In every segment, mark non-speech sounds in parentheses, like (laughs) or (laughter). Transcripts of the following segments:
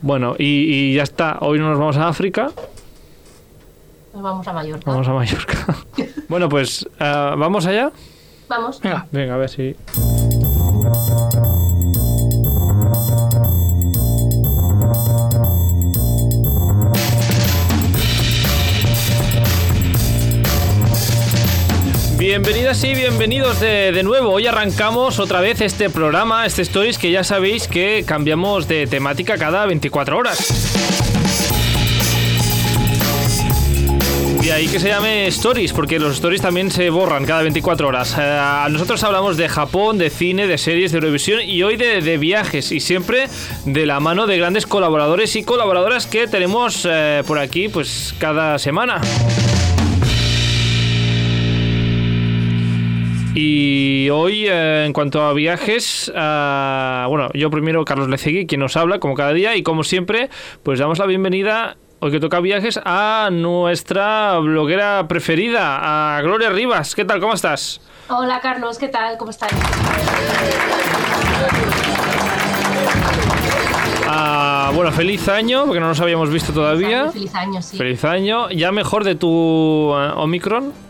Bueno, y, y ya está. Hoy no nos vamos a África, Nos vamos a Mallorca. vamos a Mallorca. (laughs) bueno, pues, eh, ¿vamos allá? Vamos. Venga, Venga, a ver si... Bienvenidas y bienvenidos de, de nuevo. Hoy arrancamos otra vez este programa, este Stories, que ya sabéis que cambiamos de temática cada 24 horas. De ahí que se llame Stories, porque los Stories también se borran cada 24 horas. Eh, nosotros hablamos de Japón, de cine, de series, de Eurovisión y hoy de, de viajes y siempre de la mano de grandes colaboradores y colaboradoras que tenemos eh, por aquí pues cada semana. Y hoy, eh, en cuanto a viajes, ah, bueno, yo primero, Carlos Lecegui, quien nos habla, como cada día, y como siempre, pues damos la bienvenida, hoy que toca viajes, a nuestra bloguera preferida, a Gloria Rivas. ¿Qué tal? ¿Cómo estás? Hola Carlos, ¿qué tal? ¿Cómo estás? Ah, bueno, feliz año, porque no nos habíamos visto todavía. Feliz año, sí. Feliz año. Ya mejor de tu eh, Omicron.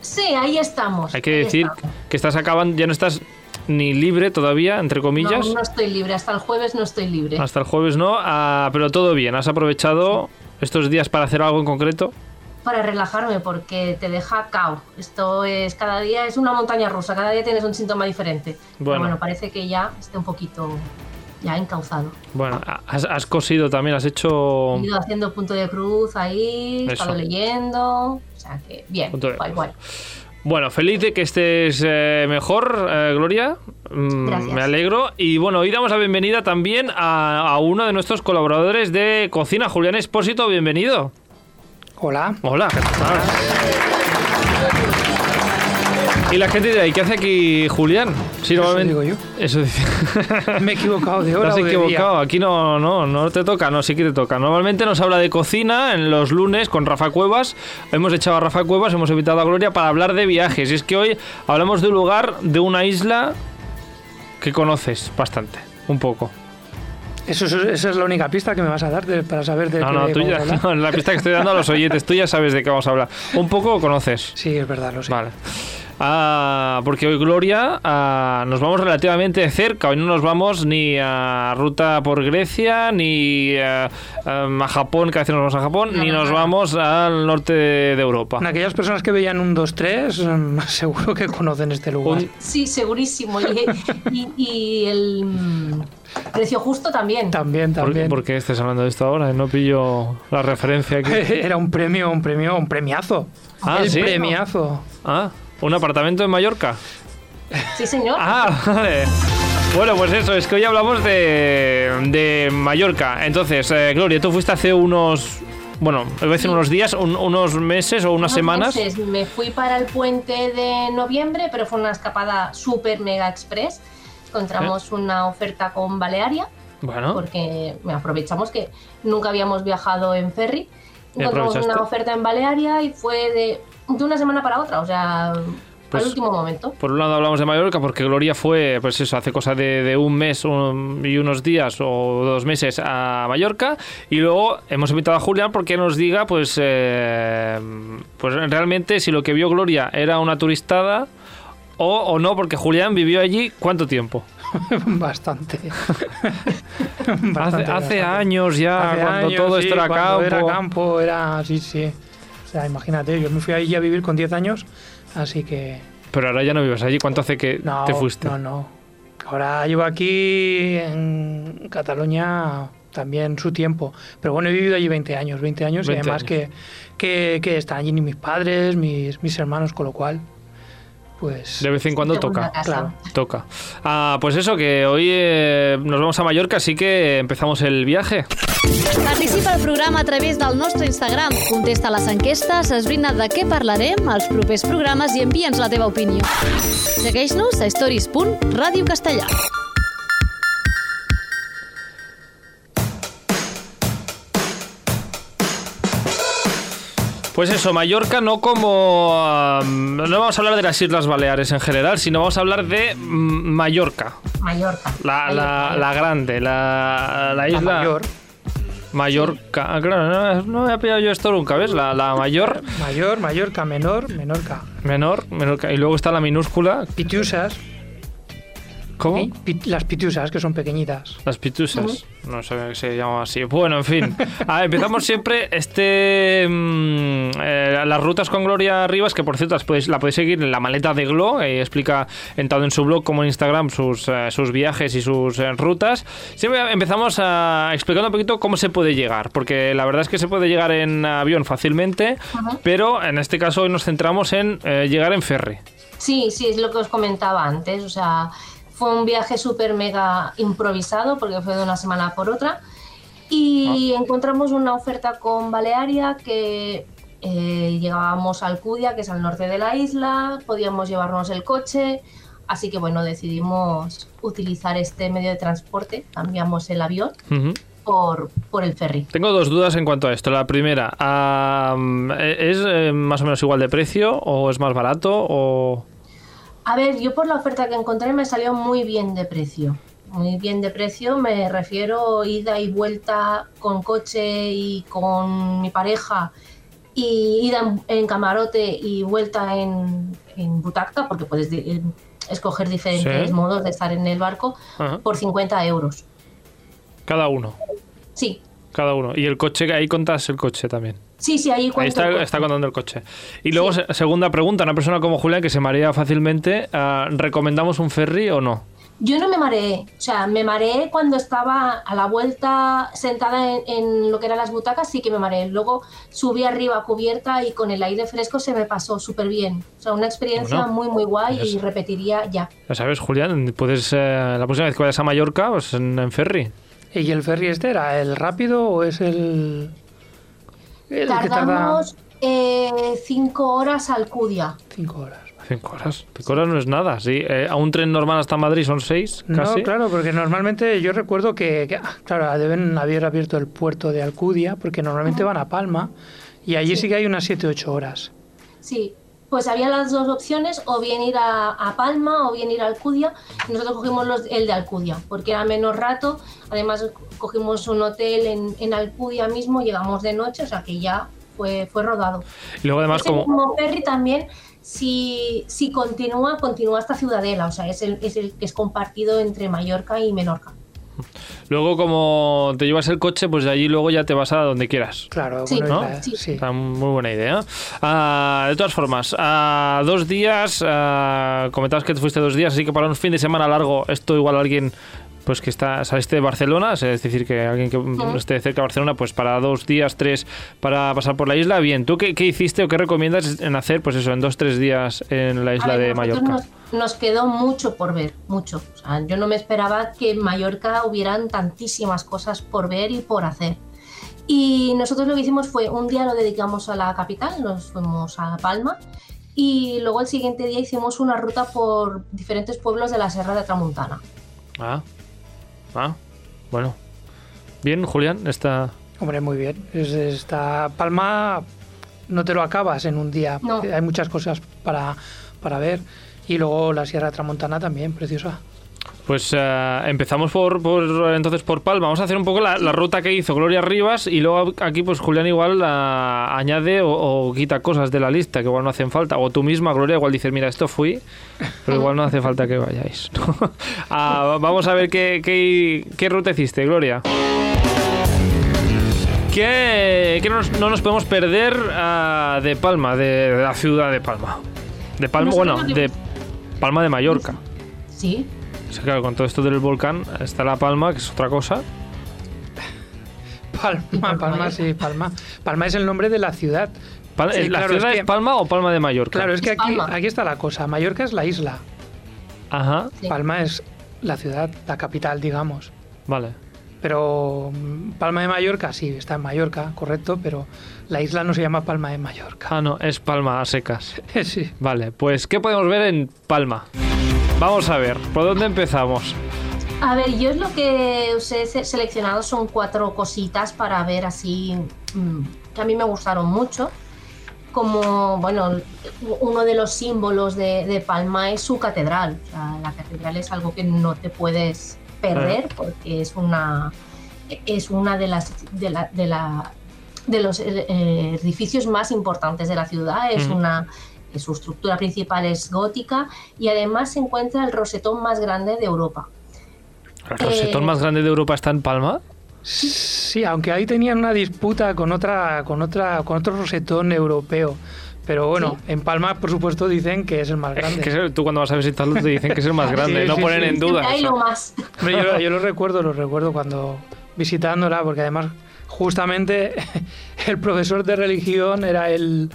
Sí, ahí estamos. Hay que decir estamos. que estás acabando, ya no estás ni libre todavía, entre comillas. No, no estoy libre, hasta el jueves no estoy libre. Hasta el jueves no, ah, pero todo bien. ¿Has aprovechado estos días para hacer algo en concreto? Para relajarme, porque te deja cao. Esto es, cada día es una montaña rusa, cada día tienes un síntoma diferente. Pero Bueno. bueno, parece que ya esté un poquito ya encauzado. Bueno, has, has cosido también, has hecho... He ido haciendo punto de cruz ahí, he estado leyendo. O sea que bien, guay, guay. Bueno, feliz de que estés eh, mejor, eh, Gloria. Mm, Gracias. Me alegro. Y bueno, hoy damos la bienvenida también a, a uno de nuestros colaboradores de cocina, Julián Espósito. Bienvenido. hola. Hola, ¿qué tal? Y la gente dirá, ¿y qué hace aquí Julián? Sí, Eso normalmente- digo yo. Eso dice. (laughs) Me he equivocado de Te hora has o de equivocado, día. aquí no, no, no te toca, no, sí que te toca. Normalmente nos habla de cocina en los lunes con Rafa Cuevas. Hemos echado a Rafa Cuevas, hemos invitado a Gloria para hablar de viajes. Y es que hoy hablamos de un lugar, de una isla que conoces bastante, un poco. Eso, es- esa es la única pista que me vas a dar de- para saber de No, qué no, tú ya, no, (laughs) la pista que estoy dando a los oyentes, tú ya sabes de qué vamos a hablar. Un poco conoces. Sí, es verdad, lo sé. Vale. Ah, porque hoy, Gloria, ah, nos vamos relativamente cerca. Hoy no nos vamos ni a ruta por Grecia, ni ah, ah, a Japón, que a veces nos vamos a Japón, No, ni no, nos no. vamos al norte de, de Europa. En aquellas personas que veían un 2-3, mm, (laughs) seguro que conocen este lugar. Un- Sí, segurísimo. Y, y- y el mm, precio justo también. También, ¿Por, también. por qué estás hablando de esto ahora? No pillo la referencia aquí. (laughs) Era un premio, un premio, un premiazo. Ah, El ¿sí? premiazo. Ah, ¿un apartamento en Mallorca? Sí, señor. Ah, (laughs) vale. Bueno, pues eso, es que hoy hablamos de, de Mallorca. Entonces, eh, Gloria, tú fuiste hace unos. Bueno, a Sí. unos días, un- unos meses o unas Unos semanas. meses. Me fui para el puente de noviembre, pero fue una escapada super mega express. Encontramos una oferta con Balearia, Bueno, porque aprovechamos que nunca habíamos viajado en ferry. ¿Y Encontramos una oferta en Balearia y fue de, de una semana para otra, o sea, Pues- al último momento. por un lado hablamos de Mallorca porque Gloria fue, pues eso, hace cosa de, de un mes un- y unos días o dos meses a Mallorca. Y luego hemos invitado a Julián porque nos diga, pues, eh, pues realmente si lo que vio Gloria era una turistada o, o no, porque Julián vivió allí ¿cuánto tiempo? (laughs) (laughs) Bastante. Hace, Bastante, hace bastante. años ya, Hace cuando años, todo sí, esto era cuando campo. Era campo, era. Sí, sí. O sea, imagínate, yo me fui ahí a vivir con 10 años, así que. Pero ahora ya no vives allí. ¿Cuánto hace que No, te fuiste? no, no. Ahora llevo aquí en Cataluña también su tiempo. Pero bueno, he vivido allí 20 años, 20 años 20 y además años. Que, que, que están allí mis padres, mis, mis hermanos, con lo cual, pues... De vez en cuando toca. Claro. Toca. Ah, pues eso, que hoy eh, nos vamos a Mallorca, así que empezamos el viaje. Participa al programa a través del nostre Instagram. Contesta les enquestes, esbrina de què parlarem als propers programes i envia'ns la teva opinió. Segueix-nos a stories.radiocastellà. Pues eso, Mallorca no como... ah, no vamos a hablar de las Islas Baleares en general, sino vamos a hablar de mm, Mallorca. Mallorca. La, la, Mallorca. la grande, la, la La isla... mayor. Mallorca. Ah, claro, no, no había pillado yo esto nunca, ¿ves? La, la mayor, Mayor, Mallorca, menor, Menorca. menor, menor. Y luego está la minúscula. Pitiusas, ¿Cómo? ¿eh? Las pitiusas, que son pequeñitas. Las pitusas. No sabía que se llamaba así. Bueno, en fin. A ver, empezamos siempre este mm, eh, las rutas con Gloria Rivas, que por cierto las podéis, la podéis seguir en la maleta de Glo. eh, explica en tanto en su blog como en Instagram sus, eh, sus viajes y sus eh, rutas. Siempre empezamos a, explicando un poquito cómo se puede llegar, porque la verdad es que se puede llegar en avión fácilmente, pero en este caso hoy nos centramos en eh, llegar en ferry. Sí, sí, es lo que os comentaba antes. O sea, fue un viaje súper mega improvisado porque fue de una semana por otra. Y encontramos una oferta con Balearia que eh, llegábamos a Alcudia, que es al norte de la isla, podíamos llevarnos el coche. Así que bueno, decidimos utilizar este medio de transporte, cambiamos el avión por, por el ferry. Tengo dos dudas en cuanto a esto. La primera, ah, ¿es eh, más o menos igual de precio o es más barato o...? A ver, yo por la oferta que encontré me salió muy bien de precio. Muy bien de precio, me refiero ida y vuelta con coche y con mi pareja y ida en, en camarote y vuelta en, en butaca, porque puedes eh, escoger diferentes Sí. modos de estar en el barco, Ajá. por 50 euros. Cada uno, Sí, cada uno. Y el coche, ahí contas el coche también. Sí, sí, ahí Ahí está, el coche. está contando el coche. Y luego, Sí. segunda pregunta, una persona como Julián que se marea fácilmente, ah, ¿recomendamos un ferry o no? Yo no me mareé, o sea, me mareé cuando estaba a la vuelta sentada en, en lo que eran las butacas, sí que me mareé. Luego subí arriba a cubierta y con el aire fresco se me pasó súper bien. O sea, una experiencia Bueno, muy, muy guay y pues- repetiría ya. Ya sabes, Julián, puedes eh, la próxima vez que vayas a Mallorca, pues en, en ferry. ¿Y el ferry este era el rápido o es el, Tardamos eh, cinco horas a Alcudia. cinco horas? Cinco horas. Cinco horas no es nada, sí. Eh, a un tren normal hasta Madrid son seis, casi. No, claro, porque normalmente yo recuerdo que, que, ah, claro, deben haber abierto el puerto de Alcudia, porque normalmente van a Palma, y allí sí, Sí. que hay unas 7-8 horas. Sí, pues había las dos opciones, o bien ir a, a Palma o bien ir a Alcudia. Y nosotros cogimos los- el de Alcudia, porque era menos rato. Además, cogimos un hotel en, en Alcudia mismo, llegamos de noche, o sea que ya fue, fue rodado. Y luego además Ese como... mismo ferry también, si, si continúa, continúa hasta Ciudadela, o sea, es el, es el que es compartido entre Mallorca y Menorca. Luego como te llevas el coche, pues de allí luego ya te vas a donde quieras. Claro, Sí, ¿no? Sí. Está muy buena idea. Ah, de todas formas, ah, dos días, ah, comentabas que te fuiste dos días, así que para un fin de semana largo, esto igual alguien pues que está saliste de Barcelona, es decir, que alguien que esté cerca de Barcelona, pues para dos días, tres, para pasar por la isla, bien. ¿Tú qué, qué hiciste o qué recomiendas en hacer, pues eso, en dos, tres días en la A isla ver, de Mallorca? Nos, nos quedó mucho por ver, mucho. O sea, yo no me esperaba que en Mallorca hubieran tantísimas cosas por ver y por hacer. Y nosotros lo que hicimos fue un día lo dedicamos a la capital, nos fuimos a Palma y luego el siguiente día hicimos una ruta por diferentes pueblos de la Sierra de Tramuntana. Ah, ah, bueno. Bien, Julián, está... Hombre, muy bien. Es, esta Palma no te lo acabas en un día. No. Hay muchas cosas para, para ver. Y luego la Sierra Tramontana también, preciosa. Pues eh, empezamos por, por entonces por Palma. Vamos a hacer un poco la, la ruta que hizo Gloria Rivas y luego aquí pues Julián igual ah, añade o, o quita cosas de la lista que igual no hacen falta. O tú misma, Gloria, igual dices, mira, esto fui, pero igual no hace falta que vayáis. (laughs) Ah, vamos a ver qué, qué, qué ruta hiciste, Gloria. ¿Qué, qué nos- no nos podemos perder ah, de Palma, de, de la ciudad de Palma? De Palma, bueno, de Palma de Mallorca. Sí, O sea, claro, con todo esto del volcán está La Palma, que es otra cosa. Palma, Palma, sí, Palma. Palma es el nombre de la ciudad. Pal- Sí, ¿La claro, ciudad es es, que- Palma o Palma de Mallorca? Claro, es que Es aquí, aquí está la cosa. Mallorca es la isla. Ajá, sí. Palma es la ciudad, la capital, digamos. vale. Pero mm, Palma de Mallorca, sí, está en Mallorca, correcto, pero la isla no se llama Palma de Mallorca. Ah, no, es Palma a secas. (laughs) sí. Vale, pues ¿qué podemos ver en Palma? Vamos a ver, ¿por dónde empezamos? A ver, yo es lo que os he se- seleccionado son cuatro cositas para ver así mm, que a mí me gustaron mucho. Como, bueno, uno de los símbolos de, de Palma es su catedral. O sea, la catedral es algo que no te puedes perder porque es una es una de las de la, de la de los eh, edificios más importantes de la ciudad. Es una eh, su estructura principal es gótica y además se encuentra el rosetón más grande de Europa. ¿El rosetón Eh, más grande de Europa está en Palma? Sí, aunque ahí tenían una disputa con otra, con otra, con otro rosetón europeo. Pero bueno, Sí. en Palma, por supuesto, dicen que es el más grande. Que es el- tú cuando vas a visitarlo te dicen que es el más grande, Sí, no sí, ponen sí. en duda. Hay lo más. Hombre, yo, yo lo recuerdo, lo recuerdo cuando visitándola, porque además justamente (laughs) el profesor de religión era el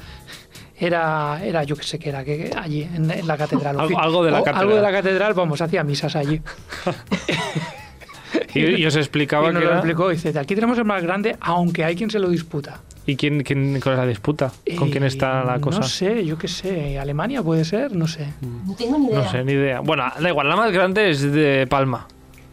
era era yo que sé qué era que allí en, en la catedral Algo- algo de la O catedral. algo de la catedral vamos hacía misas allí (laughs) Y, y os explicaba y nos que lo era... explicó dice aquí tenemos el más grande aunque hay quien se lo disputa ¿Y quién, quién, cuál es la disputa? ¿Con quién Eh, está la cosa? no sé yo qué sé Alemania puede ser no sé No tengo ni idea. No sé, ni idea. Bueno, da igual, la más grande es de Palma.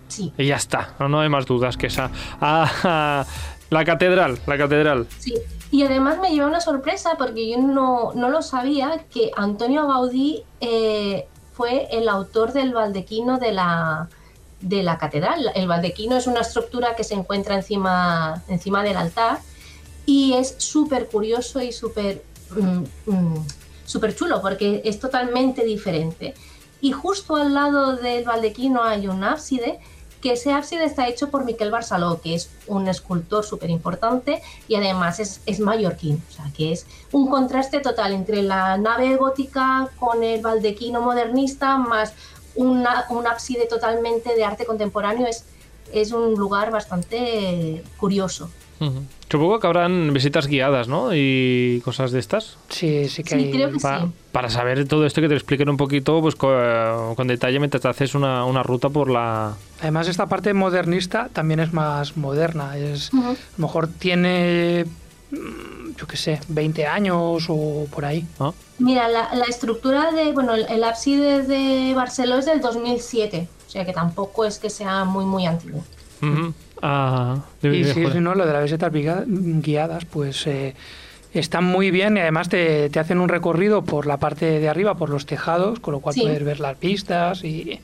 Sí, Y ya está, no, no hay más dudas que esa. Ah, (laughs) la catedral, la catedral. sí. Y además me lleva una sorpresa porque yo no, no lo sabía que Antonio Gaudí eh, fue el autor del baldequino de la, de la catedral. El baldequino es una estructura que se encuentra encima, encima del altar y es súper curioso y súper mm, mm, súper chulo porque es totalmente diferente. Y justo al lado del baldequino hay un ábside, que ese ábside está hecho por Miquel Barceló, que es un escultor súper importante y además es, es mallorquín. O sea, que es un contraste total entre la nave gótica con el baldequino modernista, más una- un ábside totalmente de arte contemporáneo. Es, es un lugar bastante curioso. Ujú. Supongo que habrán visitas guiadas, ¿no? Y cosas de estas. sí sí que Sí, hay creo que Pa- sí. Para saber todo esto que te expliquen un poquito, pues con, con detalle mientras te haces una, una ruta por la... además esta parte modernista también es más moderna es a lo mejor tiene mm, yo qué sé 20 años o por ahí ¿no? Mira, la, la estructura de, bueno, el, el ábside de Barceló es del 2007, o sea que tampoco es que sea muy, muy antiguo. Ujú. Y sí, no, lo de las visitas viga- guiadas, pues eh, están muy bien y además te, te hacen un recorrido por la parte de arriba, por los tejados, con lo cual Sí. puedes ver las pistas y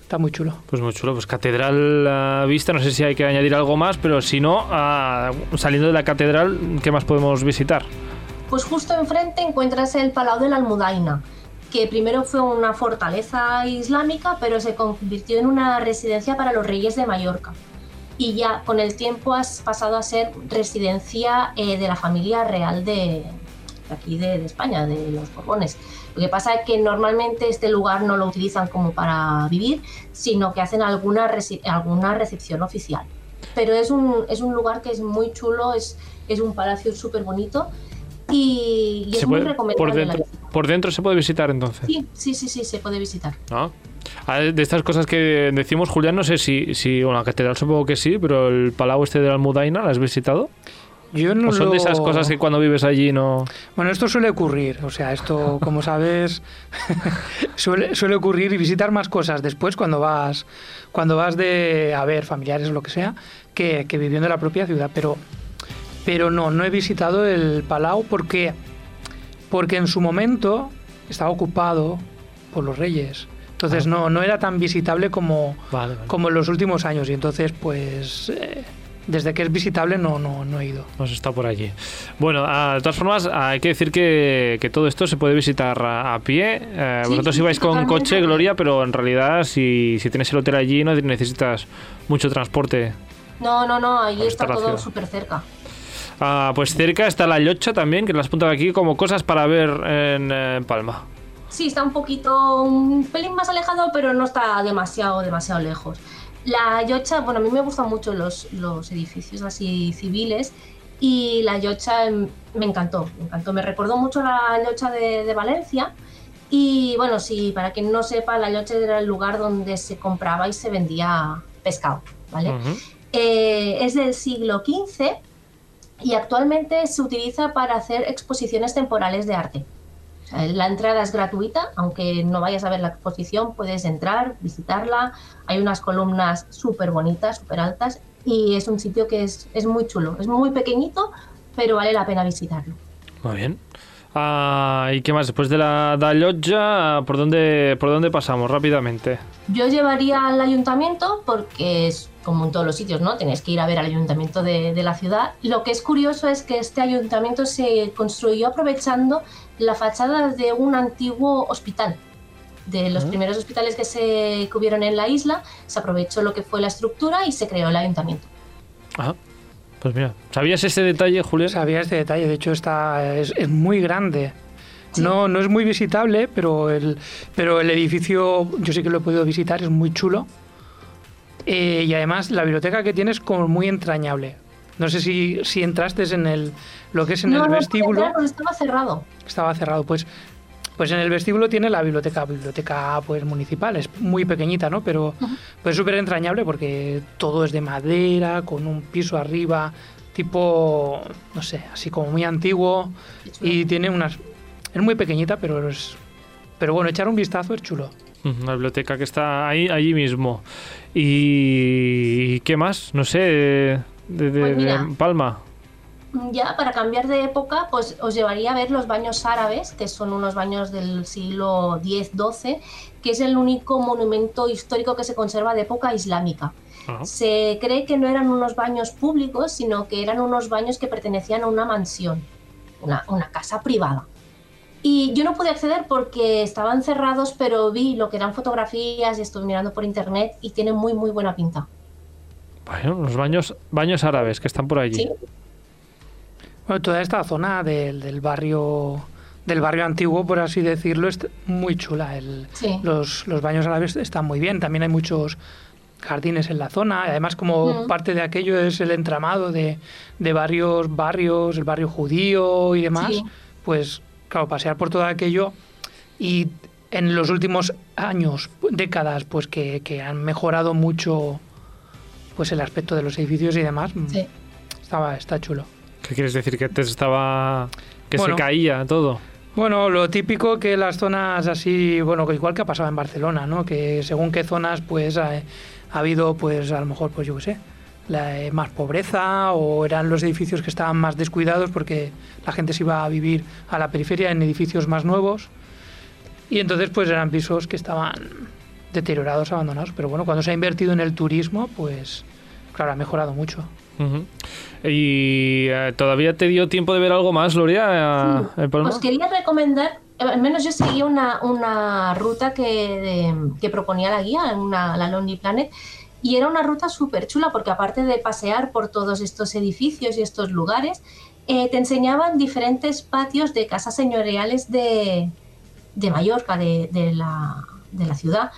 está muy chulo. Pues muy chulo, pues catedral a vista, no sé si hay que añadir algo más, pero si no, ah, saliendo de la catedral, ¿qué más podemos visitar? Pues justo enfrente encuentras el Palau de la Almudaina, que primero fue una fortaleza islámica, pero se convirtió en una residencia para los reyes de Mallorca. Y ya con el tiempo has pasado a ser residencia eh, de la familia real de, de aquí de, de España, de los Borbones. Lo que pasa es que normalmente este lugar no lo utilizan como para vivir, sino que hacen alguna, alguna recepción oficial. Pero es un, es un lugar que es muy chulo, es, es un palacio súper bonito y, y es muy recomendable por, la dentro, visita. Por dentro se puede visitar entonces. Sí, sí, sí, sí, se puede visitar. ¿no? Ah, De estas cosas que decimos, Julián, no sé si, si bueno, la catedral supongo que sí, pero el palau este de la Almudaina, ¿la has visitado? Yo no ¿O son lo- de esas cosas que cuando vives allí no...? Bueno, esto suele ocurrir, o sea, esto, como sabes, (laughs) suele, suele ocurrir y visitar más cosas después cuando vas, cuando vas de a ver familiares o lo que sea, que, que viviendo en la propia ciudad. Pero, pero no, no he visitado el Palau porque, porque en su momento estaba ocupado por los reyes. Entonces no, no era tan visitable como, Vale, vale. como en los últimos años. Y entonces, pues, eh, desde que es visitable no, no, no he ido. Nos está por allí. Bueno, ah, de todas formas, hay que decir que, que todo esto se puede visitar a, a pie. Eh, Sí, vosotros ibais sí, con totalmente. coche, Gloria, pero en realidad si, si tienes el hotel allí no necesitas mucho transporte. No, no, no, ahí Ahí está todo súper cerca. Ah, pues cerca está la Llocha también, que las apuntado aquí como cosas para ver en Palma. Sí, está un poquito, un pelín más alejado, pero no está demasiado, demasiado lejos. La Yocha, bueno, a mí me gustan mucho los, los edificios así civiles y la Yocha mm, me encantó, me encantó. Me recordó mucho la Yocha de, de Valencia y bueno, sí, para quien no sepa, la Yocha era el lugar donde se compraba y se vendía pescado, ¿vale? Eh, es del siglo XV y actualmente se utiliza para hacer exposiciones temporales de arte. O sea, la entrada es gratuita, aunque no vayas a ver la exposición, puedes entrar, visitarla. Hay unas columnas súper bonitas, súper altas y es un sitio que es, es muy chulo. Es muy pequeñito, pero vale la pena visitarlo. Muy bien. Ah, ¿Y qué más? Después de la Llotja, ¿por dónde, ¿por dónde pasamos rápidamente? Yo llevaría al ayuntamiento porque es como en todos los sitios, ¿no? Tenéis que ir a ver al ayuntamiento de, de, la ciudad. Lo que es curioso es que este ayuntamiento se construyó aprovechando la fachada de un antiguo hospital. De los primeros hospitales que se que hubieron en la isla, se aprovechó lo que fue la estructura y se creó el ayuntamiento. Ah, pues mira, ¿sabías ese detalle, Julián? Sabía este detalle, de hecho está, es, es muy grande. Sí. No, no es muy visitable, pero el, pero el edificio yo sí que lo he podido visitar, es muy chulo. Eh, y además la biblioteca que tiene es como muy entrañable. No sé si, si entraste en el lo que es en no, el no, vestíbulo. Entrar, estaba cerrado. Estaba cerrado, pues. Pues en el vestíbulo tiene la biblioteca, biblioteca pues municipal, es muy pequeñita, ¿no? Pero uh -huh. pues súper entrañable porque todo es de madera, con un piso arriba, tipo, no sé, así como muy antiguo y tiene unas es muy pequeñita, pero es pero bueno, echar un vistazo es chulo. Una biblioteca que está ahí, allí mismo. ¿Y qué más? No sé, de, de, Pues mira. de Palma. Ya para cambiar de época, pues os llevaría a ver los baños árabes, que son unos baños del siglo X-XII, que es el único monumento histórico que se conserva de época islámica. Ajá. Se cree que no eran unos baños públicos, sino que eran unos baños que pertenecían a una mansión, una, una casa privada. Y yo no pude acceder porque estaban cerrados, pero vi lo que eran fotografías y estuve mirando por internet y tienen muy, muy buena pinta. Bueno, los baños, baños árabes que están por allí. Sí. Bueno, toda esta zona del, del barrio del barrio antiguo, por así decirlo, es muy chula. El, Sí. los, los baños árabes están muy bien. También hay muchos jardines en la zona. Además, como Mm. parte de aquello es el entramado de, de varios barrios, el barrio judío y demás, Sí. pues claro, pasear por todo aquello y en los últimos años, décadas, pues que, que han mejorado mucho pues el aspecto de los edificios y demás, mm, Sí. estaba, está chulo. ¿Qué quieres decir? Que antes estaba... que Bueno. se caía todo. Bueno, lo típico que las zonas así, bueno, que igual que ha pasado en Barcelona, ¿no? Que según qué zonas, pues ha, ha habido, pues a lo mejor, pues yo qué sé, la, eh, más pobreza o eran los edificios que estaban más descuidados porque la gente se iba a vivir a la periferia en edificios más nuevos y entonces pues eran pisos que estaban deteriorados, abandonados. Pero bueno, cuando se ha invertido en el turismo, pues claro, ha mejorado mucho. ¿Y eh, todavía te dio tiempo de ver algo más, Gloria, Palma? Os quería recomendar, eh, al menos yo seguí una, una ruta que, de- que proponía la guía, una, la Lonely Planet, y era una ruta súper chula porque aparte de pasear por todos estos edificios y estos lugares, eh, te enseñaban diferentes patios de casas señoriales de, de Mallorca, de, de la, de la ciudad.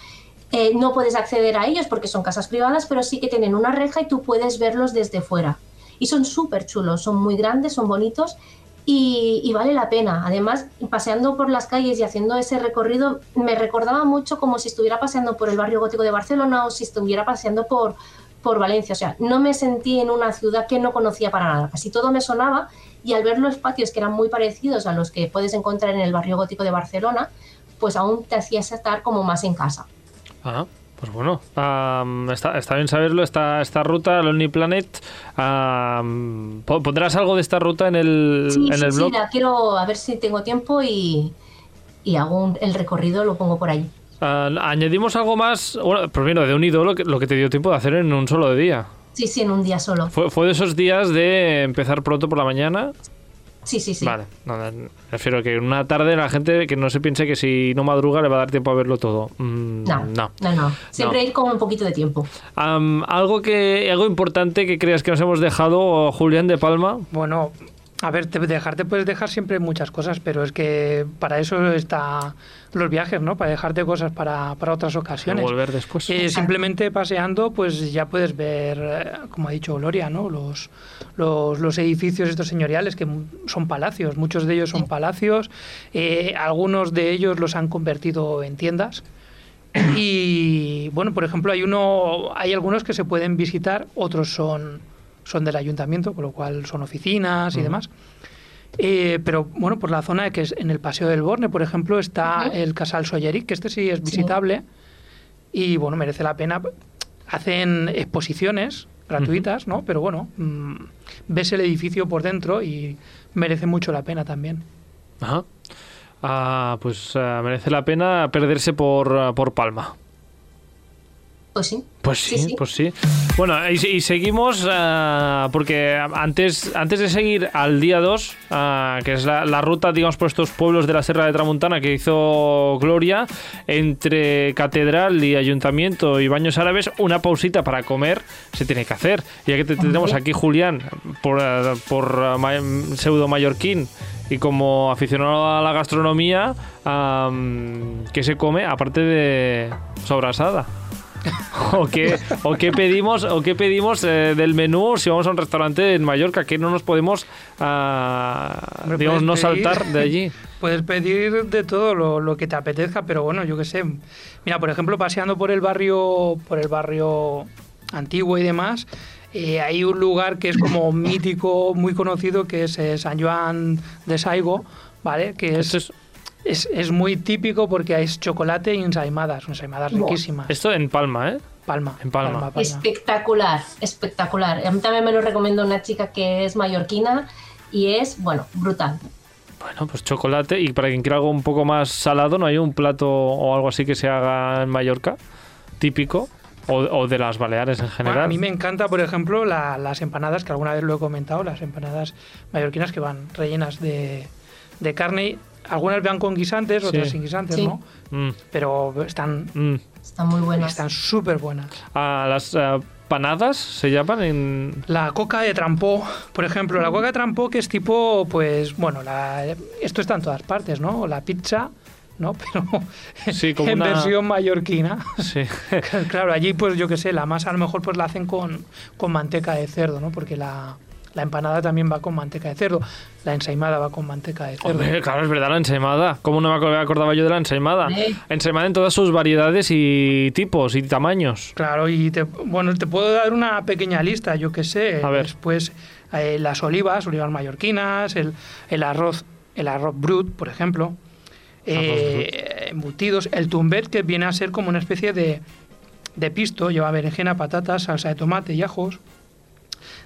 Eh, no puedes acceder a ellos porque son casas privadas, pero sí que tienen una reja y tú puedes verlos desde fuera. Y son súper chulos, son muy grandes, son bonitos y, y vale la pena. Además, paseando por las calles y haciendo ese recorrido, me recordaba mucho como si estuviera paseando por el barrio gótico de Barcelona o si estuviera paseando por, por Valencia. O sea, no me sentí en una ciudad que no conocía para nada. Casi todo me sonaba y al ver los patios que eran muy parecidos a los que puedes encontrar en el barrio gótico de Barcelona, pues aún te hacías estar como más en casa. Ah, pues bueno, am, está, está bien saberlo, esta, esta ruta, Lonely Planet. am, ¿po- ¿Pondrás algo de esta ruta en el, Sí, en sí, el sí, blog? la quiero a ver si tengo tiempo y, y hago un- el recorrido, lo pongo por ahí. Ah, añadimos algo más, bueno, primero de unido lo que, lo que te dio tiempo de hacer en un solo día. Sí, sí, en un día solo. ¿Fue, fue de esos días de empezar pronto por la mañana? Sí, sí, sí. Vale, no, no, refiero que en una tarde la gente que no se piense que si no madruga le va a dar tiempo a verlo todo. Mm, No, no. no, no. Siempre ir con un poquito de tiempo. Algo que algo importante que creas que nos hemos dejado, Julián de Palma. Bueno, a ver, te, dejarte puedes dejar siempre muchas cosas, pero es que para eso está los viajes, ¿no? Para dejarte cosas para, para otras ocasiones. Volver después. Eh, simplemente paseando, pues ya puedes ver, eh, como ha dicho Gloria, ¿no? Los, los, los edificios estos señoriales que son palacios, muchos de ellos son palacios, eh, algunos de ellos los han convertido en tiendas. Y bueno, por ejemplo, hay uno, hay algunos que se pueden visitar, otros son, son del ayuntamiento, con lo cual son oficinas y demás. Eh, pero bueno, por la zona que es en el Paseo del Borne, por ejemplo, está el Casal Solleric, que este sí es Sí. visitable y bueno, merece la pena. Hacen exposiciones gratuitas, ¿no? Pero bueno, mm, ves el edificio por dentro y merece mucho la pena también. Ajá. Ah, pues ah, merece la pena perderse por, por Palma. Pues sí. Pues sí, pues sí. Bueno, y, y seguimos uh, porque antes, antes de seguir al día 2, uh, que es la, la, ruta, digamos, por estos pueblos de la Serra de Tramontana que hizo Gloria, entre catedral y ayuntamiento y baños árabes, una pausita para comer se tiene que hacer. Ya que te, tenemos aquí Julián, por, uh, por pseudo mallorquín, y como aficionado a la gastronomía, um, ¿qué se come aparte de sobrasada? (laughs) o qué, o qué pedimos o qué pedimos eh, del menú si vamos a un restaurante en Mallorca que no nos podemos uh, digamos no saltar de allí (laughs) puedes pedir de todo lo, lo, que te apetezca pero bueno yo qué sé. Mira por ejemplo paseando por el barrio por el barrio antiguo y demás eh, hay un lugar que es como (coughs) mítico muy conocido que es eh, San Joan de Saigo vale que es, es es, es, muy típico porque es chocolate y ensaimadas, ensaimadas riquísimas. Esto en Palma, ¿eh? Palma. En Palma. Palma, Palma. Espectacular, espectacular. A mí también me lo recomiendo una chica que es mallorquina y es, bueno, brutal. Bueno, pues chocolate. Y para quien quiera algo un poco más salado, ¿no hay un plato o algo así que se haga en Mallorca? Típico. O, o de las Baleares en general. Bueno, a mí me encanta, por ejemplo, la, las empanadas, que alguna vez lo he comentado, las empanadas mallorquinas que van rellenas de, de carne algunas van con guisantes, Sí. otras sin guisantes, Sí. ¿no? Mm, Pero están mm. Están muy buenas. están súper buenas. Ah, las ah, panadas se llaman en... La coca de trampó, por ejemplo, la coca de trampó que es tipo, pues, bueno, la, esto está en todas partes, ¿no? La pizza, ¿no? (laughs) Pero Sí, como en una- versión mallorquina. Sí. (laughs) claro, allí, pues, yo qué sé, la masa a lo mejor pues la hacen con, con manteca de cerdo, ¿no? Porque la, la empanada también va con manteca de cerdo, la ensaimada va con manteca de cerdo. Hombre, claro, es verdad, la ensaimada. ¿Cómo no me ac- acordaba yo de la ensaimada? Hombre. Ensaimada en todas sus variedades y tipos y tamaños. Claro, y te, bueno, te puedo dar una pequeña lista, yo qué sé. A ver. Después eh, las olivas, olivas mallorquinas, el, el arroz, el arroz brut, por ejemplo. eh, embutidos, el tumbet, que viene a ser como una especie de, de pisto, lleva berenjena, patatas, salsa de tomate y ajos.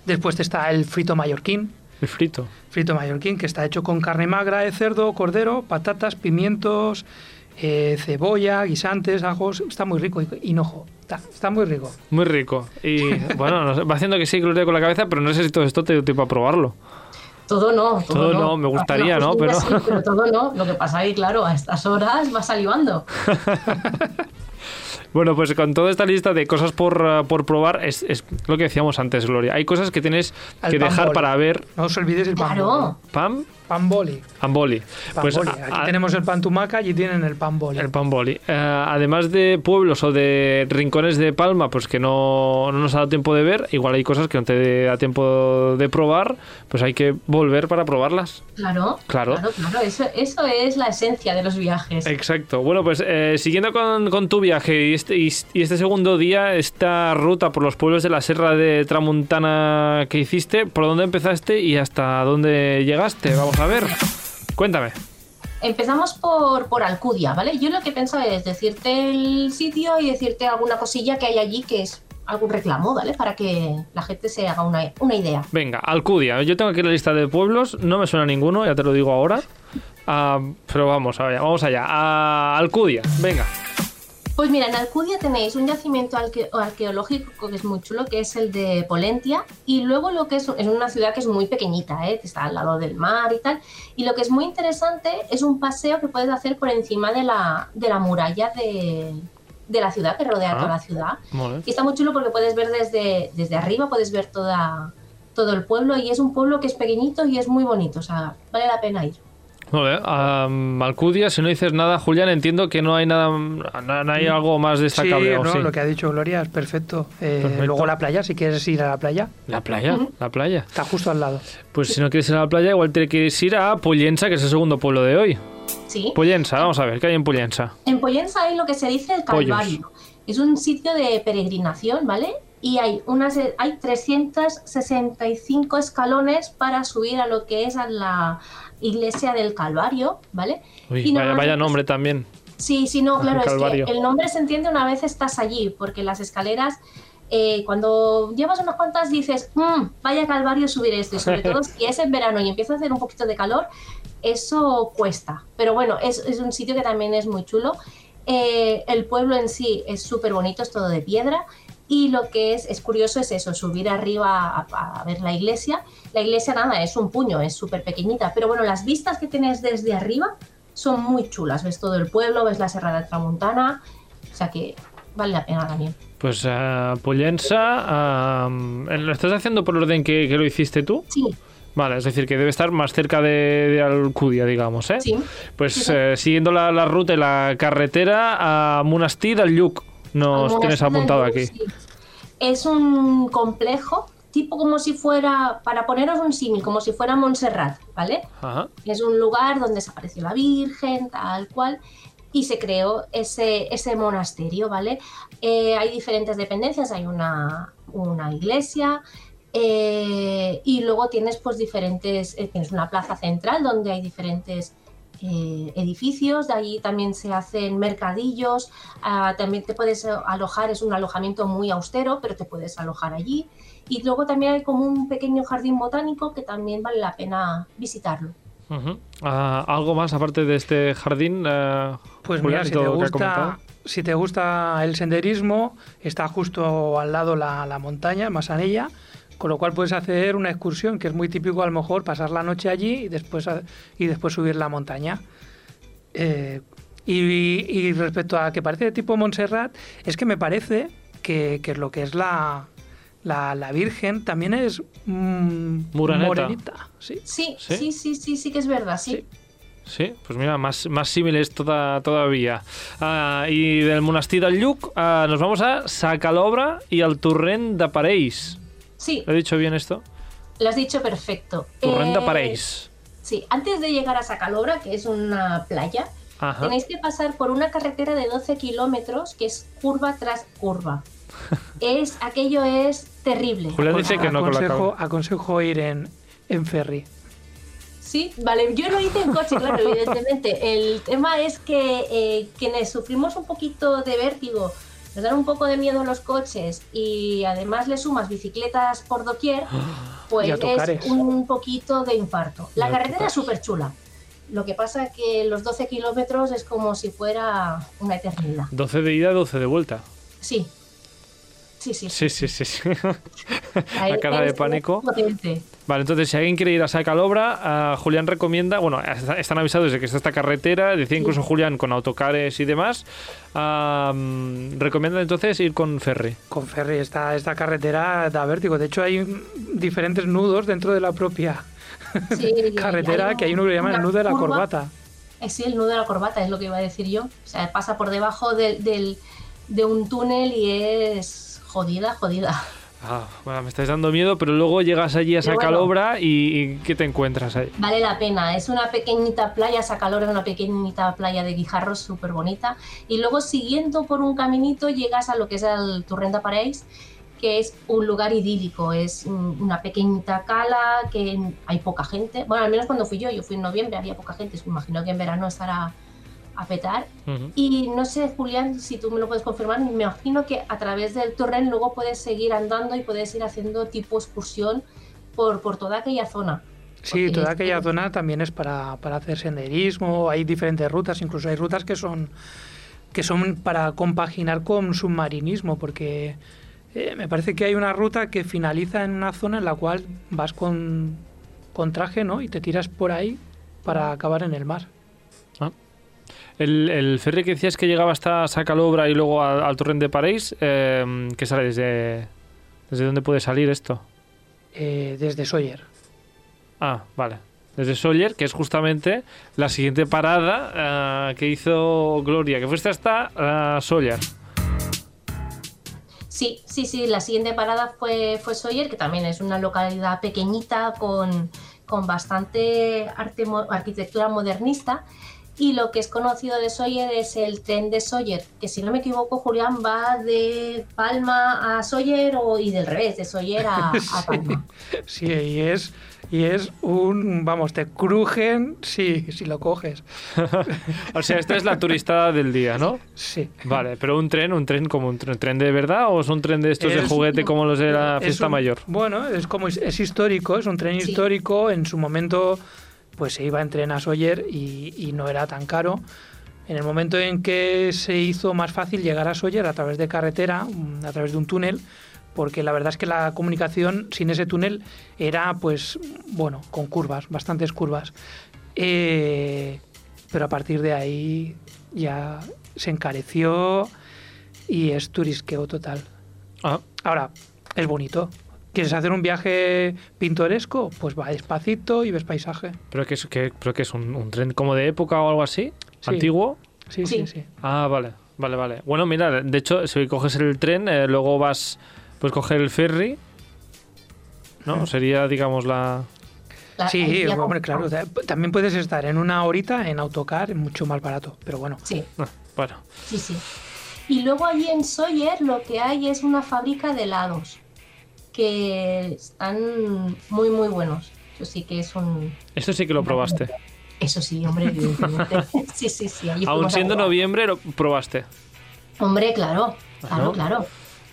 Después está el frito mallorquín, El frito. frito mallorquín, que está hecho con carne magra de cerdo, cordero, patatas, pimientos, eh, cebolla, guisantes, ajos. Está muy rico, y hinojo. Está, está muy rico. Muy rico. Y (laughs) bueno, no sé, va haciendo que sí, Gloria, con la cabeza, pero no sé si todo esto te dio tiempo a probarlo. Todo no. Todo Todo, no, me gustaría, ¿no? Pero- sí, pero todo no. Lo que pasa es que, claro, a estas horas va salivando. (laughs) Bueno, pues con toda esta lista de cosas por, uh, por probar, es, es lo que decíamos antes, Gloria. Hay cosas que tienes El que dejar bol. para ver. No os olvidéis el. Claro. Pam, Pan. Pan boli. Pan Pues boli. a- Aquí a- tenemos el pan tumaca, allí tienen el pan boli. El pan boli. Eh, además de pueblos o de rincones de Palma, pues que no, no nos ha dado tiempo de ver, igual hay cosas que no te da tiempo de probar, pues hay que volver para probarlas. Claro. Claro. Claro, claro. Eso, eso es la esencia de los viajes. Exacto. Bueno, pues eh, siguiendo con, con tu viaje y este, y, y este segundo día, esta ruta por los pueblos de la Serra de Tramuntana que hiciste, ¿por dónde empezaste y hasta dónde llegaste? Vamos a ver. Cuéntame. Empezamos por, por Alcudia, ¿vale? Yo lo que pensaba es decirte el sitio y decirte alguna cosilla que hay allí que es algún reclamo, ¿vale? Para que la gente se haga una, una idea. Venga, Alcudia. Yo tengo aquí la lista de pueblos, no me suena ninguno, ya te lo digo ahora. Ah, pero vamos allá, vamos allá. A Alcudia, venga. Pues mira, en Alcudia tenéis un yacimiento arque- arqueológico que es muy chulo, que es el de Polentia, y luego lo que es, es una ciudad que es muy pequeñita, ¿eh? que está al lado del mar y tal, y lo que es muy interesante es un paseo que puedes hacer por encima de la, de la muralla de, de la ciudad, que rodea Ah. toda la ciudad. Y está muy chulo porque puedes ver desde, desde arriba, puedes ver toda, todo el pueblo, y es un pueblo que es pequeñito y es muy bonito, o sea, vale la pena ir. Molt bé. Am, Alcudia, si no dices nada, Julián, entiendo que no hay nada, no, no hay algo más Sí, destacable. ¿o no, sí? lo que ha dicho Gloria es perfecto. Eh, Perfecto. Luego la playa, si quieres ir a la playa, La playa, la playa. está justo al lado. Pues si no quieres ir a la playa, igual te quieres ir a Pollensa, que es el segundo pueblo de hoy. Sí. Pollensa, vamos a ver, ¿qué hay en Pollensa? En Pollensa hay lo que se dice el Pollos. Calvario. Es un sitio de peregrinación, ¿vale? Y hay, unas, hay 365 escalones para subir a lo que es a la iglesia del Calvario, ¿vale? Uy, Y vaya, nombre también. Sí, sí, no, El claro, es Calvario. que el nombre se entiende una vez estás allí, porque las escaleras, eh, cuando llevas unas cuantas dices, "Mm, vaya calvario subir esto, y sobre todo (laughs) si es en verano y empieza a hacer un poquito de calor, eso cuesta. Pero bueno, es, es un sitio que también es muy chulo. Eh, el pueblo en sí es súper bonito, es todo de piedra. Y lo que es, es curioso es eso, subir arriba a, a ver la iglesia. La iglesia nada, es un puño, es súper pequeñita. Pero bueno, las vistas que tienes desde arriba son muy chulas. Ves todo el pueblo, ves la Serra de Tramuntana. O sea que vale la pena también. Pues uh, Pollensa, uh, ¿lo estás haciendo por orden que, que, lo hiciste tú? Sí. Vale, es decir, que debe estar más cerca de, de Alcudia, digamos, ¿eh? Sí. Pues Sí, sí. eh, siguiendo la, la ruta y la carretera a Monastí del Lluc, nos tienes apuntado aquí. Es un complejo, tipo como si fuera, para poneros un símil, como si fuera Montserrat, ¿vale? Ajá. Es un lugar donde se apareció la Virgen, tal cual, y se creó ese, ese monasterio, ¿vale? Eh, hay diferentes dependencias, hay una, una iglesia, eh, y luego tienes pues diferentes, eh, tienes una plaza central donde hay diferentes eh, edificios, de allí también se hacen mercadillos, ah, también te puedes alojar, es un alojamiento muy austero, pero te puedes alojar allí. Y luego también hay como un pequeño jardín botánico que también vale la pena visitarlo. Ah, ¿Algo más aparte de este jardín? eh, Pues Julián, mira, si te, gusta, si te gusta el senderismo, está justo al lado la, la montaña, Masanella, con lo cual puedes hacer una excursión, que es muy típico a lo mejor pasar la noche allí y después, y después subir la montaña. Eh, y, y respecto a que parece de tipo Montserrat, es que me parece que, que lo que es la, la, la Virgen también es mm, Moreneta. morenita. Sí. Sí, ¿Sí? sí, sí, sí, sí, que es verdad, sí. Sí. Sí, pues mira, más, más símiles toda, todavía. Ah, y del monestir del Lluc ah, nos vamos a Sacalobra y al Torrent de Pareix. Sí, ¿Lo he dicho bien esto? lo has dicho perfecto. Torrent de Eh, Pareix. Sí, antes de llegar a Sacalobra, que es una playa, Ajá. tenéis que pasar por una carretera de 12 kilómetros que es curva tras curva. (laughs) es, aquello es terrible. Julián dice que no con la aconsejo, aconsejo ir en, en ferry. Sí, vale, yo lo hice en coche, claro, (laughs) evidentemente. El tema es que eh, quienes sufrimos un poquito de vértigo, nos dan un poco de miedo los coches y además le sumas bicicletas por doquier, (gasps) pues es un poquito de infarto. La carretera es súper chula. Lo que pasa que los 12 kilómetros es como si fuera una eternidad. 12 de ida, 12 de vuelta. Sí. Sí, sí. Sí, sí, sí. (laughs) La cara de pánico. Vale, entonces si alguien quiere ir a Sacalobra, ah, Julián recomienda, bueno, está- están avisados de que está esta carretera, decía incluso Julián con autocares y demás, recomienda entonces ir con ferry. Con ferry, esta, esta carretera da vértigo. De hecho, hay diferentes nudos dentro de la propia Sí, (laughs) carretera, hay que hay uno que le llaman el nudo de la curva. corbata. Sí, el nudo de la corbata es lo que iba a decir yo. O sea, pasa por debajo del- del- de un túnel y es jodida, jodida. Ah, bueno, me estáis dando miedo, pero luego llegas allí a Pero bueno. Sacalobra y, y ¿qué te encuentras ahí? Vale la pena. Es una pequeñita playa, Sacalora es una pequeñita playa de guijarros súper bonita. Y luego siguiendo por un caminito llegas a lo que es el Torrent de Pareix, que es un lugar idílico. Es una pequeñita cala que hay poca gente. Bueno, al menos cuando fui yo, yo fui en noviembre, había poca gente. Me imagino que en verano estará a petar. Y no sé, Julián, si tú me lo puedes confirmar, me imagino que a través del torrent luego puedes seguir andando y puedes ir haciendo tipo excursión por, por toda aquella zona. Sí, Porque toda aquella zona también es para, para hacer senderismo, hay diferentes rutas, incluso hay rutas que son que son para compaginar con submarinismo, porque eh, me parece que hay una ruta que finaliza en una zona en la cual vas con, con traje, ¿no? Y te tiras por ahí para acabar en el mar. El, el ferry que decías que llegaba hasta Sacalobra y luego al, al Torrent de Pareix, eh, ¿qué sale desde, desde dónde puede salir esto? eh, desde Sawyer. Ah, vale. Desde Sawyer, que es justamente la siguiente parada ah, que hizo Gloria, que fuiste hasta ah, Sawyer. Sí, sí, sí, la siguiente parada fue, fue Sawyer, que también es una localidad pequeñita con, con bastante arte, mo- arquitectura modernista. Y lo que es conocido de Sawyer es el tren de Sawyer, que si no me equivoco, Julián va de Palma a Sawyer o, y del revés, de Sawyer a, a (laughs) Palma. Sí, y es, y es un, vamos, te crujen si, si lo coges. (laughs) O sea, esta es la turistada del día, ¿no? Sí. Vale, pero un tren, un tren como un tren, ¿tren de verdad o es un tren de estos de juguete como los de la Es fiesta un- mayor? Bueno, es como es, es histórico, es un tren Sí. histórico. En su momento, pues se iba en tren a Sawyer y, y no era tan caro. En el momento en que se hizo más fácil llegar a Sawyer a través de carretera, mm, a través de un túnel, porque la verdad es que la comunicación sin ese túnel era, pues, bueno, con curvas, bastantes curvas. Eh, pero a partir de ahí ya se encareció y es turisqueo total. Ah, Ahora, es bonito. ¿Quieres hacer un viaje pintoresco? Pues va despacito y ves paisaje. ¿Pero que es, que, pero que es un, un tren como de época o algo así? Sí. ¿Antiguo? Sí, sí, Sí. sí. Ah, vale, vale, vale. Bueno, mira, de hecho, si coges el tren, eh, luego vas, puedes coger el ferry, ¿no? Sería, digamos, la... La- Sí, hombre, claro. o sea, También puedes estar en una horita en autocar, mucho más barato. Pero bueno, Sí, ah, bueno, sí, sí. Y luego allí en Sawyer lo que hay es una fábrica de helados que están muy, muy buenos. Eso sí que es un... esto sí que lo probaste. Eso sí, hombre, evidentemente. (laughs) sí, sí, sí. Aún siendo noviembre, lo probaste. Hombre, claro, claro, ¿no? claro.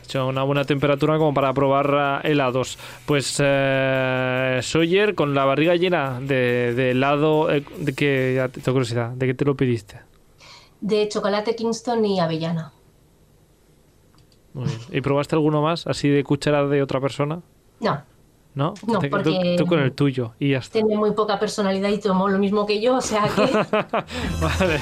hecho una buena temperatura como para probar eh, helados. Pues eh, Sawyer con la barriga llena de, de helado, eh, de que tengo curiosidad, ¿de qué te lo pediste? De chocolate Kingston y avellana. Muy bien. ¿Y probaste alguno más, así de cuchara de otra persona? No, ¿No? No, Te- tú- porque- tú, con el tuyo y ya está. tiene muy poca personalidad y tomó lo mismo que yo, o sea que... (laughs) vale,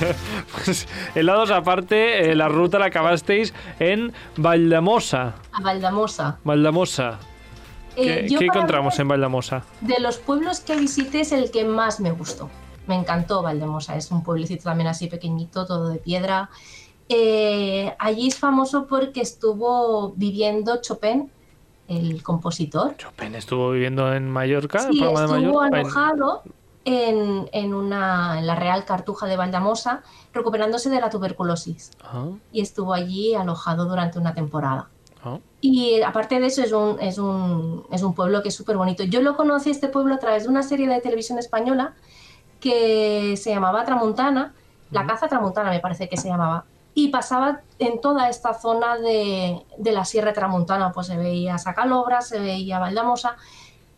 pues helados aparte, eh, la ruta la acabasteis en Valdamosa. a Valdamosa. Valdamosa. ¿Qué, Eh, qué para encontramos en Valdamosa? De los pueblos que visité es el que más me gustó. Me encantó Valdemosa, es un pueblecito también así pequeñito, todo de piedra. Eh, allí es famoso porque estuvo viviendo Chopin, el compositor. Chopin estuvo viviendo en Mallorca, en Sí, de estuvo Mallorca. en- alojado en, en una, en la Real Cartuja de Valdemosa, recuperándose de la tuberculosis. Ah, Y estuvo allí alojado durante una temporada. ah. Y eh, aparte de eso, es un, es un, es un pueblo que es súper bonito. Yo lo conocí este pueblo a través de una serie de televisión española que se llamaba Tramontana, La Caza Tramontana me parece que se llamaba. Y pasaba en toda esta zona de, de la Sierra Tramontana, pues se veía Sacalobra, se veía Valdamosa.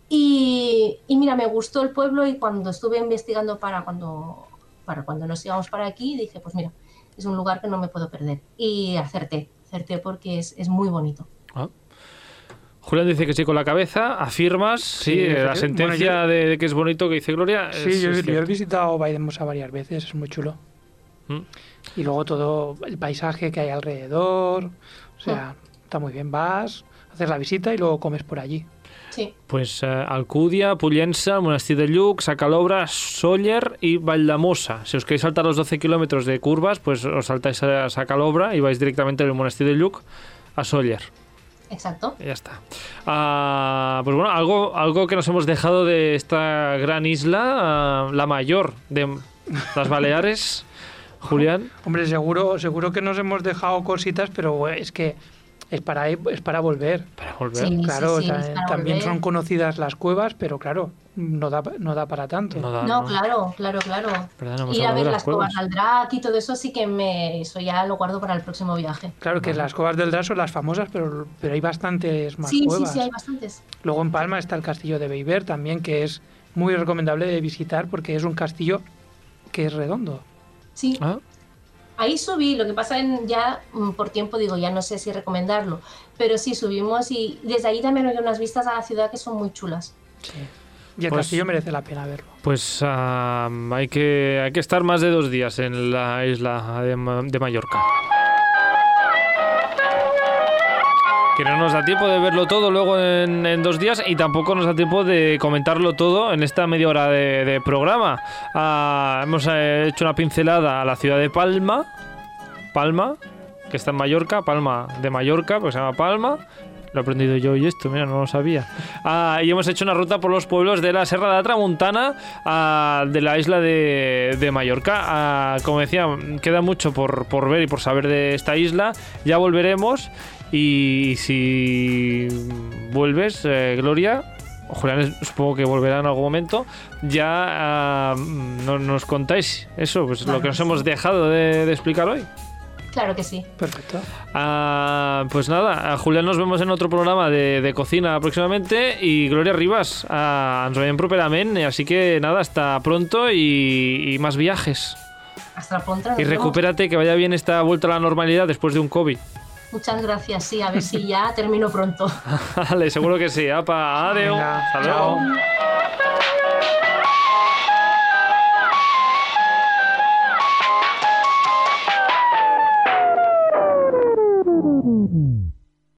Y, y mira, me gustó el pueblo y cuando estuve investigando para cuando, para cuando nos íbamos para aquí, dije, pues mira, es un lugar que no me puedo perder. Y acerté, acerté porque es, es muy bonito. Ah. Julián dice que sí con la cabeza, afirmas, sí, Sí, la bueno, sentencia yo- de, de que es bonito que dice Gloria. Sí, es- yo, es yo he visitado Valdemosa varias veces, es muy chulo. Mm. Y luego todo el paisaje que hay alrededor, o sea, está muy bien. Vas, haces la visita y luego comes por allí. Sí, Pues eh, Alcúdia, Pollença, Monestir de Lluc, Sacalobra, Sóller y Valdamosa. Si os queréis saltar los 12 kilómetros de curvas, pues os saltáis a Sacalobra y vais directamente del Monestir de Lluc a Sóller. exacto. Y ya está. Ah, pues bueno, algo, algo que nos hemos dejado de esta gran isla, ah, la mayor de las Baleares, (laughs) Julián. Hombre, seguro, seguro que nos hemos dejado cositas, pero es que es para, es para volver. Para volver. Sí. Claro, sí, para también volver. son conocidas las cuevas, pero claro, no da, no da para tanto. No da, No, no. claro, claro, claro. Hemos Ir a ver las cuevas. cuevas al Drac y todo eso sí que me... Eso ya lo guardo para el próximo viaje. Claro que las cuevas del Drac son las famosas, pero, pero hay bastantes más sí, sí, cuevas. sí, hay bastantes. Luego en Palma está el castillo de Beiber también, que es muy recomendable de visitar porque es un castillo que es redondo. Sí, Ah, ahí subí, lo que pasa en ya mm, por tiempo digo, ya no sé si recomendarlo, pero sí subimos y desde ahí también hay unas vistas a la ciudad que son muy chulas. Y el Pues- castillo merece la pena verlo. Pues ah, hay, que, hay que estar más de dos días en la isla de, de Mallorca. Que no nos da tiempo de verlo todo luego en, dos días y tampoco nos da tiempo de comentarlo todo en esta media hora de, programa. Ah, hemos eh, hecho una pincelada a la ciudad de Palma, Palma, que está en Mallorca, Palma de Mallorca, pues se llama Palma. Lo he aprendido yo y esto, mira, no lo sabía. Ah, y hemos hecho una ruta por los pueblos de la Serra de la Tramuntana, ah, de la isla de, Mallorca. Como decía, queda mucho por ver y por saber de esta isla. Ya volveremos. Y si vuelves, eh, Gloria, Julián supongo que volverá en algún momento, ya ah, no- nos contáis eso, pues lo que nos hemos dejado de, de explicar hoy. Claro que sí. Perfecto. Ah, pues nada, a Julián nos vemos en otro programa de, de cocina próximamente y Gloria Rivas, ah, ens veiem properament, así que nada, hasta pronto y, y más viajes. Hasta pronto. Y recupérate, que vaya bien esta vuelta a la normalidad después de un COVID. Muchas gracias, sí, a ver si ya termino pronto. (laughs) Vale, seguro que sí. Apa. Venga, Hasta chao. luego. (laughs)